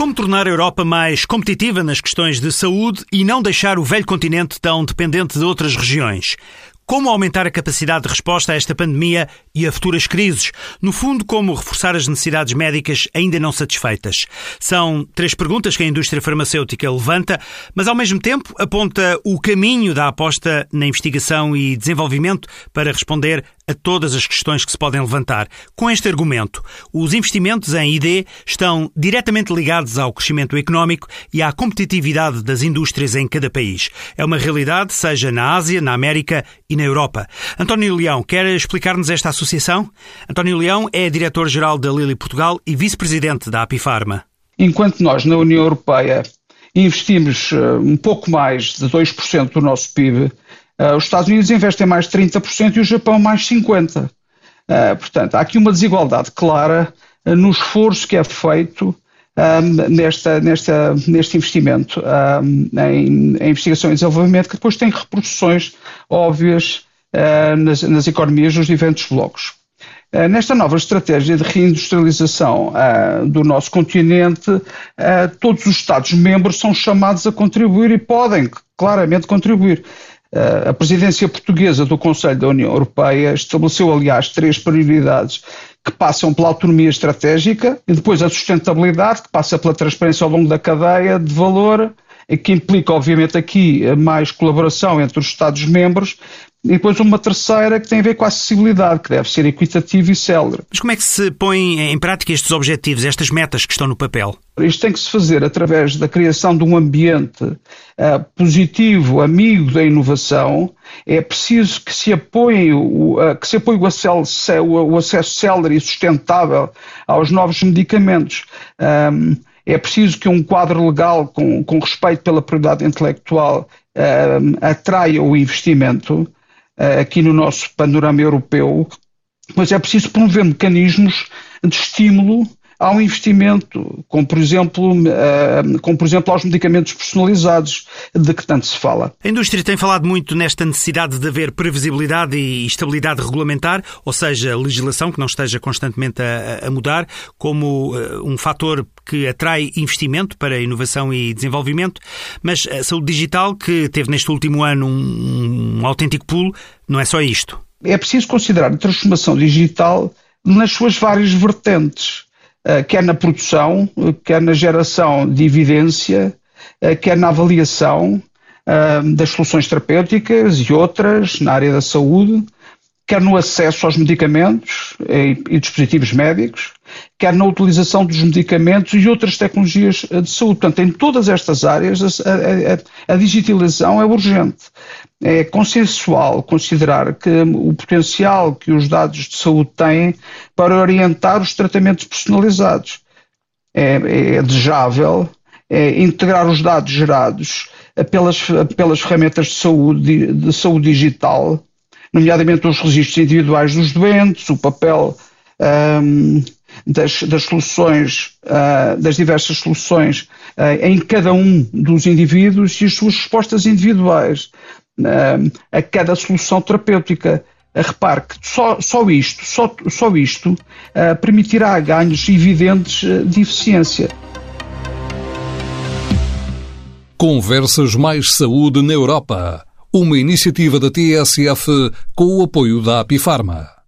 Como tornar a Europa mais competitiva nas questões de saúde e não deixar o velho continente tão dependente de outras regiões? Como aumentar a capacidade de resposta a esta pandemia e a futuras crises? No fundo, como reforçar as necessidades médicas ainda não satisfeitas? São três perguntas que a indústria farmacêutica levanta, mas ao mesmo tempo aponta o caminho da aposta na investigação e desenvolvimento para responder a todas as questões que se podem levantar. Com este argumento, os investimentos em ID estão diretamente ligados ao crescimento económico e à competitividade das indústrias em cada país. É uma realidade, seja na Ásia, na América e na Europa. António Leão, quer explicar-nos esta associação? António Leão é diretor-geral da Lilly Portugal e vice-presidente da Apifarma. Enquanto nós, na União Europeia, investimos eh, um pouco mais de 2% do nosso PIB Uh, os Estados Unidos investem mais de 30% e o Japão mais 50%. Uh, ah, portanto, há aqui uma desigualdade clara no esforço que é feito nesta, nesta, neste investimento em, em, investigação e desenvolvimento, que depois tem repercussões óbvias nas, nas, economias dos diferentes blocos. Nesta nova estratégia de reindustrialização do nosso continente, todos os Estados-membros são chamados a contribuir e podem claramente contribuir. A presidência portuguesa do Conselho da União Europeia estabeleceu, aliás, três prioridades que passam pela autonomia estratégica e depois a sustentabilidade, que passa pela transparência ao longo da cadeia de valor, que implica, obviamente, aqui mais colaboração entre os Estados-membros e depois uma terceira que tem a ver com a acessibilidade, que deve ser equitativa e célere. Mas como é que se põe em prática estes objetivos, estas metas que estão no papel? Isto tem que se fazer através da criação de um ambiente uh, positivo, amigo da inovação. É preciso que se apoie o, uh, que se apoie o acesso, o acesso célere e sustentável aos novos medicamentos. Um, é preciso que um quadro legal com, com respeito pela propriedade intelectual um, atraia o investimento aqui no nosso panorama europeu, mas é preciso promover mecanismos de estímulo há um investimento, como por exemplo, uh, como por exemplo aos medicamentos personalizados, de que tanto se fala. A indústria tem falado muito nesta necessidade de haver previsibilidade e estabilidade regulamentar, ou seja, legislação que não esteja constantemente a, a mudar, como uh, um fator que atrai investimento para inovação e desenvolvimento, mas a saúde digital, que teve neste último ano um, um autêntico pulo, não é só isto. É preciso considerar a transformação digital nas suas várias vertentes. Eh, quer na produção, quer na geração de evidência, eh, quer na avaliação eh, das soluções terapêuticas e outras na área da saúde, quer no acesso aos medicamentos e, dispositivos médicos, quer na utilização dos medicamentos e outras tecnologias de saúde. Portanto, em todas estas áreas, a, a, a digitalização é urgente. É consensual considerar que o potencial que os dados de saúde têm para orientar os tratamentos personalizados. É, é desejável é integrar os dados gerados pelas, pelas ferramentas de saúde, de saúde digital nomeadamente os registros individuais dos doentes, o papel um, das, das, soluções, uh, das diversas soluções uh, em cada um dos indivíduos e as suas respostas individuais uh, a cada solução terapêutica. Repare que só, só isto, só, só isto permitirá ganhos evidentes de eficiência. Conversas Mais Saúde na Europa uma iniciativa da TSF com o apoio da Apifarma.